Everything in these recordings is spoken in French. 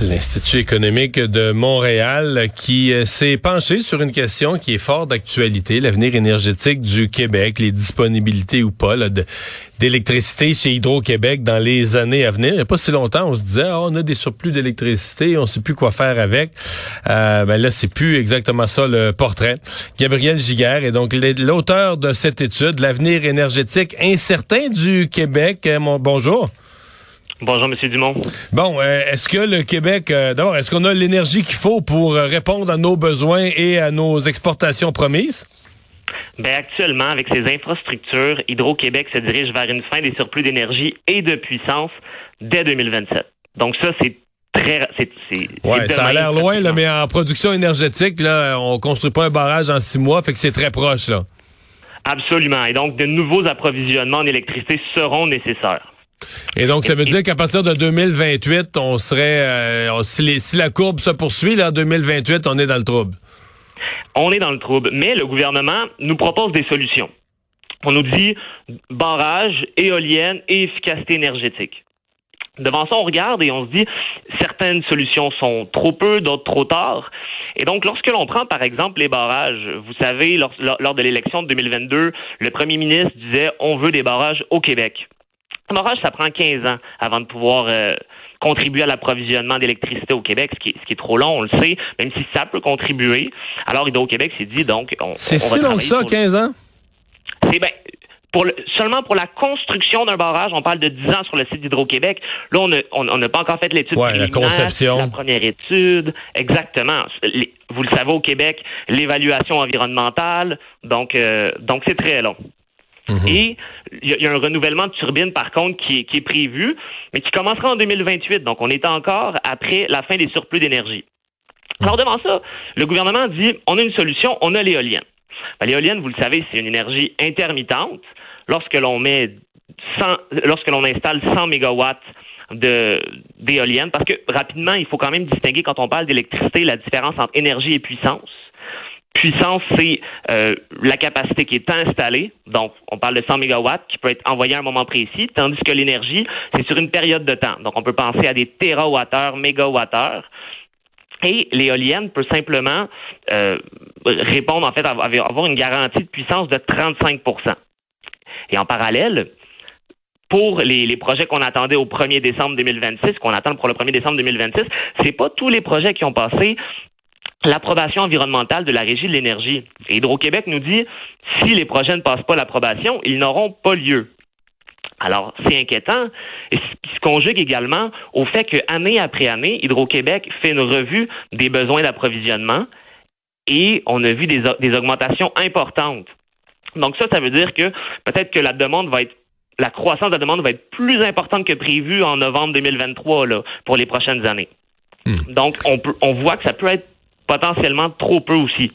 L'Institut économique de Montréal qui euh, s'est penché sur une question qui est fort d'actualité, l'avenir énergétique du Québec, les disponibilités ou pas d'électricité chez Hydro-Québec dans les années à venir. Il n'y a pas si longtemps, on se disait, ah, on a des surplus d'électricité, on ne sait plus quoi faire avec. Euh, ben là, c'est plus exactement ça le portrait. Gabriel Giguère est donc l'auteur de cette étude, l'avenir énergétique incertain du Québec. Euh, bonjour. Bonjour, Monsieur Dumont. Bon, euh, est-ce que le Québec, euh, d'abord, est-ce qu'on a l'énergie qu'il faut pour euh, répondre à nos besoins et à nos exportations promises? Ben actuellement, avec ces infrastructures, Hydro-Québec se dirige vers une fin des surplus d'énergie et de puissance dès 2027. Donc ça, c'est très, c'est, ouais, ça a l'air loin, là, mais en production énergétique, là, on construit pas un barrage en six mois, fait que c'est très proche, là. Absolument. Et donc, de nouveaux approvisionnements en électricité seront nécessaires. Et donc, ça veut dire qu'à partir de 2028, on serait, euh, si, la courbe se poursuit, là, en 2028, on est dans le trouble. On est dans le trouble, mais le gouvernement nous propose des solutions. On nous dit barrage, éolienne et efficacité énergétique. Devant ça, on regarde et on se dit certaines solutions sont trop peu, d'autres trop tard. Et donc, lorsque l'on prend, par exemple, les barrages, vous savez, lors, lors de l'élection de 2022, le premier ministre disait on veut des barrages au Québec. Un barrage, ça prend 15 ans avant de pouvoir euh, contribuer à l'approvisionnement d'électricité au Québec, ce qui, est, ce qui est trop long, on le sait, même si ça peut contribuer. Alors, Hydro-Québec s'est dit, donc, on C'est si long que ça, 15 ans? C'est ben, pour seulement pour la construction d'un barrage, on parle de 10 ans sur le site d'Hydro-Québec. Là, on n'a pas encore fait l'étude ouais, la conception. La première étude. Exactement. vous le savez, au Québec, l'évaluation environnementale. Donc, euh, donc c'est très long. Mhm. Et il y, a un renouvellement de turbines, par contre, qui est, prévu, mais qui commencera en 2028. Donc, on est encore après la fin des surplus d'énergie. Mhm. Alors, devant ça, le gouvernement dit, on a une solution, on a l'éolienne. Ben, l'éolienne, vous le savez, c'est une énergie intermittente. Lorsque l'on met 100, lorsque l'on installe 100 mégawatts d'éolienne, parce que rapidement, il faut quand même distinguer quand on parle d'électricité la différence entre énergie et puissance. Puissance, c'est euh, la capacité qui est installée. Donc, on parle de 100 mégawatts qui peut être envoyée à un moment précis, tandis que l'énergie, c'est sur une période de temps. Donc, on peut penser à des térawattheures, mégawattheures. Et l'éolienne peut simplement euh, répondre, en fait, à avoir une garantie de puissance de 35% Et en parallèle, pour les, les projets qu'on attendait au 1er décembre 2026, qu'on attend pour le 1er décembre 2026, c'est pas tous les projets qui ont passé l'approbation environnementale de la Régie de l'énergie. Hydro-Québec nous dit, si les projets ne passent pas l'approbation, ils n'auront pas lieu. Alors, c'est inquiétant. Et ce qui se conjugue également au fait que année après année, Hydro-Québec fait une revue des besoins d'approvisionnement et on a vu des, des augmentations importantes. Donc ça, ça veut dire que peut-être que la demande va être la croissance de la demande va être plus importante que prévu en novembre 2023 là, pour les prochaines années. Hmm. Donc, on, peut, on voit que ça peut être potentiellement trop peu aussi.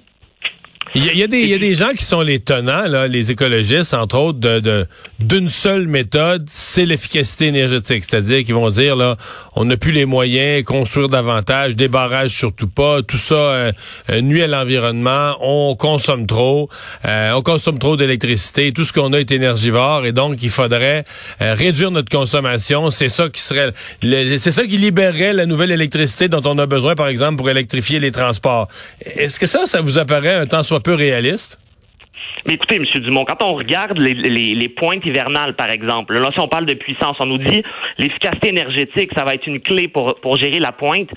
Il y, a, des, il y a des gens qui sont les tenants, là, les écologistes, entre autres, de d'une seule méthode, c'est l'efficacité énergétique. C'est-à-dire qu'ils vont dire là, on n'a plus les moyens, construire davantage, des barrages surtout pas, tout ça euh, euh, nuit à l'environnement, on consomme trop, euh, on consomme trop d'électricité, tout ce qu'on a est énergivore et donc il faudrait réduire notre consommation. C'est ça qui serait, c'est ça qui libérerait la nouvelle électricité dont on a besoin, par exemple, pour électrifier les transports. Est-ce que ça, ça vous apparaît un temps soit peu réaliste? Mais écoutez, M. Dumont, quand on regarde les, les, pointes hivernales, par exemple, là, si on parle de puissance, on nous dit l'efficacité énergétique, ça va être une clé pour, pour gérer la pointe.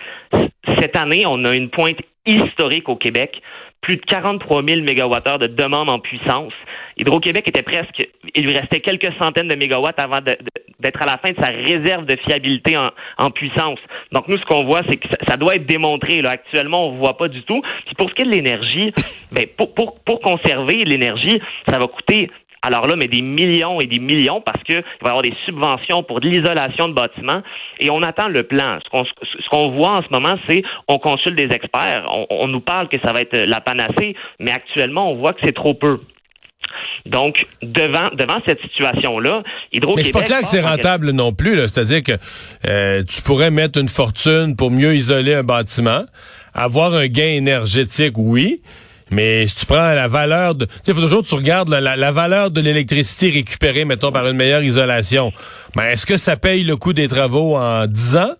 Cette année, on a une pointe historique au Québec plus de 43 000 mégawattheures de demande en puissance. Hydro-Québec était presque, il lui restait quelques centaines de mégawatts avant d'être à la fin de sa réserve de fiabilité en, puissance. Donc nous, ce qu'on voit, c'est que ça, doit être démontré. Là. Actuellement, on ne voit pas du tout. Puis pour ce qui est de l'énergie, ben, pour, conserver l'énergie, ça va coûter alors là, mais des millions et des millions parce qu'il va y avoir des subventions pour de l'isolation de bâtiments et on attend le plan. Ce qu'on voit en ce moment, c'est on consulte des experts, on, nous parle que ça va être la panacée, mais actuellement, on voit que c'est trop peu. Donc, devant, devant cette situation-là, Hydro-Québec... Mais c'est pas clair que c'est rentable non plus. C'est-à-dire que euh, tu pourrais mettre une fortune pour mieux isoler un bâtiment, avoir un gain énergétique, oui, mais si tu prends la valeur de... Tu sais, faut toujours que tu regardes la, la, valeur de l'électricité récupérée, mettons, par une meilleure isolation. Mais est-ce que ça paye le coût des travaux en 10 ans,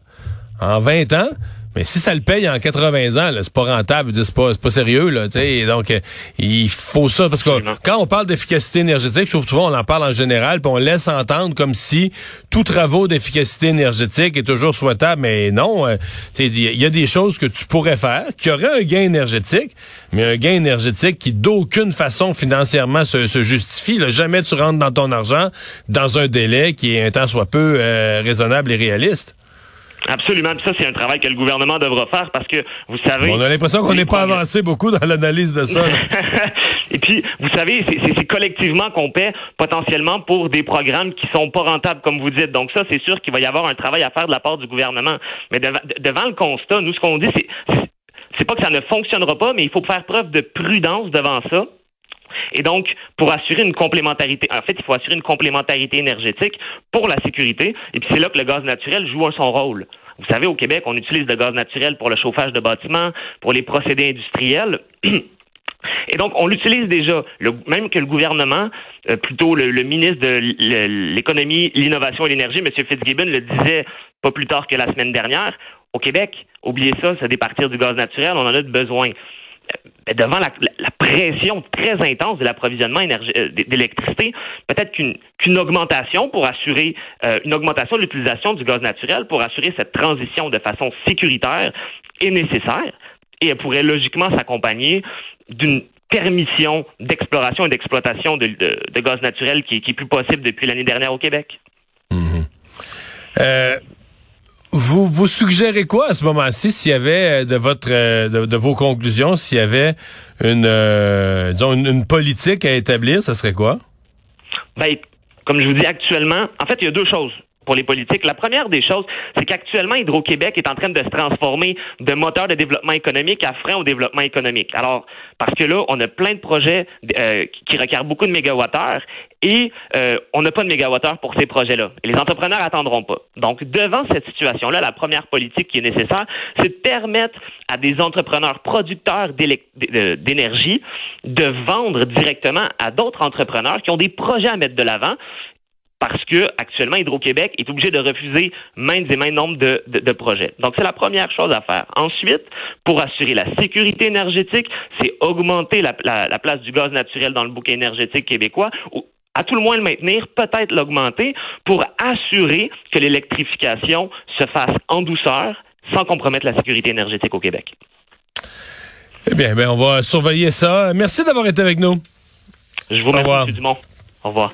en 20 ans? Mais si ça le paye en 80 ans, c'est pas rentable, c'est pas, pas sérieux. Là, donc, euh, il faut ça. Parce que quand on parle d'efficacité énergétique, je trouve souvent on en parle en général, puis on laisse entendre comme si tout travaux d'efficacité énergétique est toujours souhaitable. Mais non, euh, il y a des choses que tu pourrais faire, qui auraient un gain énergétique, mais un gain énergétique qui d'aucune façon financièrement se, se justifie. Là. Jamais tu rentres dans ton argent dans un délai qui est un temps soit peu euh, raisonnable et réaliste. Absolument. Puis ça, c'est un travail que le gouvernement devra faire parce que, vous savez... on a l'impression qu'on n'est pas avancé beaucoup dans l'analyse de ça. Et puis, vous savez, c'est collectivement qu'on paie potentiellement pour des programmes qui sont pas rentables, comme vous dites. Donc ça, c'est sûr qu'il va y avoir un travail à faire de la part du gouvernement. Mais devant, le constat, nous, ce qu'on dit, c'est c'est pas que ça ne fonctionnera pas, mais il faut faire preuve de prudence devant ça. Et donc, pour assurer une complémentarité, en fait, il faut assurer une complémentarité énergétique pour la sécurité. Et puis c'est là que le gaz naturel joue son rôle. Vous savez, au Québec, on utilise le gaz naturel pour le chauffage de bâtiments, pour les procédés industriels. Et donc, on l'utilise déjà, même que le gouvernement, euh, plutôt le, ministre de l'économie, l'innovation et l'énergie, M. Fitzgibbon, le disait pas plus tard que la semaine dernière. Au Québec, oubliez ça, c'est départir du gaz naturel, on en a besoin. Euh, devant la, pression très intense de l'approvisionnement euh, d'électricité, peut-être qu'une augmentation pour assurer euh, une augmentation de l'utilisation du gaz naturel pour assurer cette transition de façon sécuritaire est nécessaire et elle pourrait logiquement s'accompagner d'une permission d'exploration et d'exploitation de, gaz naturel qui, est plus possible depuis l'année dernière au Québec. Mmh. Vous vous suggérez quoi à ce moment-ci s'il y avait euh, de votre euh, de, vos conclusions s'il y avait une euh, disons une, politique à établir, ce serait quoi? Ben comme je vous dis actuellement, en fait, il y a deux choses pour les politiques. La première des choses, c'est qu'actuellement, Hydro-Québec est en train de se transformer de moteur de développement économique à frein au développement économique. Alors, parce que là, on a plein de projets euh, qui requièrent beaucoup de mégawattheures et euh, on n'a pas de mégawattheures pour ces projets-là. Et les entrepreneurs attendront pas. Donc, devant cette situation-là, la première politique qui est nécessaire, c'est de permettre à des entrepreneurs producteurs d'énergie de vendre directement à d'autres entrepreneurs qui ont des projets à mettre de l'avant parce que actuellement Hydro-Québec est obligé de refuser maintes et maintes nombres de, de, projets. Donc c'est la première chose à faire. Ensuite, pour assurer la sécurité énergétique, c'est augmenter la, la, place du gaz naturel dans le bouquet énergétique québécois. Ou, à tout le moins le maintenir, peut-être l'augmenter pour assurer que l'électrification se fasse en douceur sans compromettre la sécurité énergétique au Québec. Eh bien, ben, on va surveiller ça. Merci d'avoir été avec nous. Je vous remercie, Dumont. Au revoir.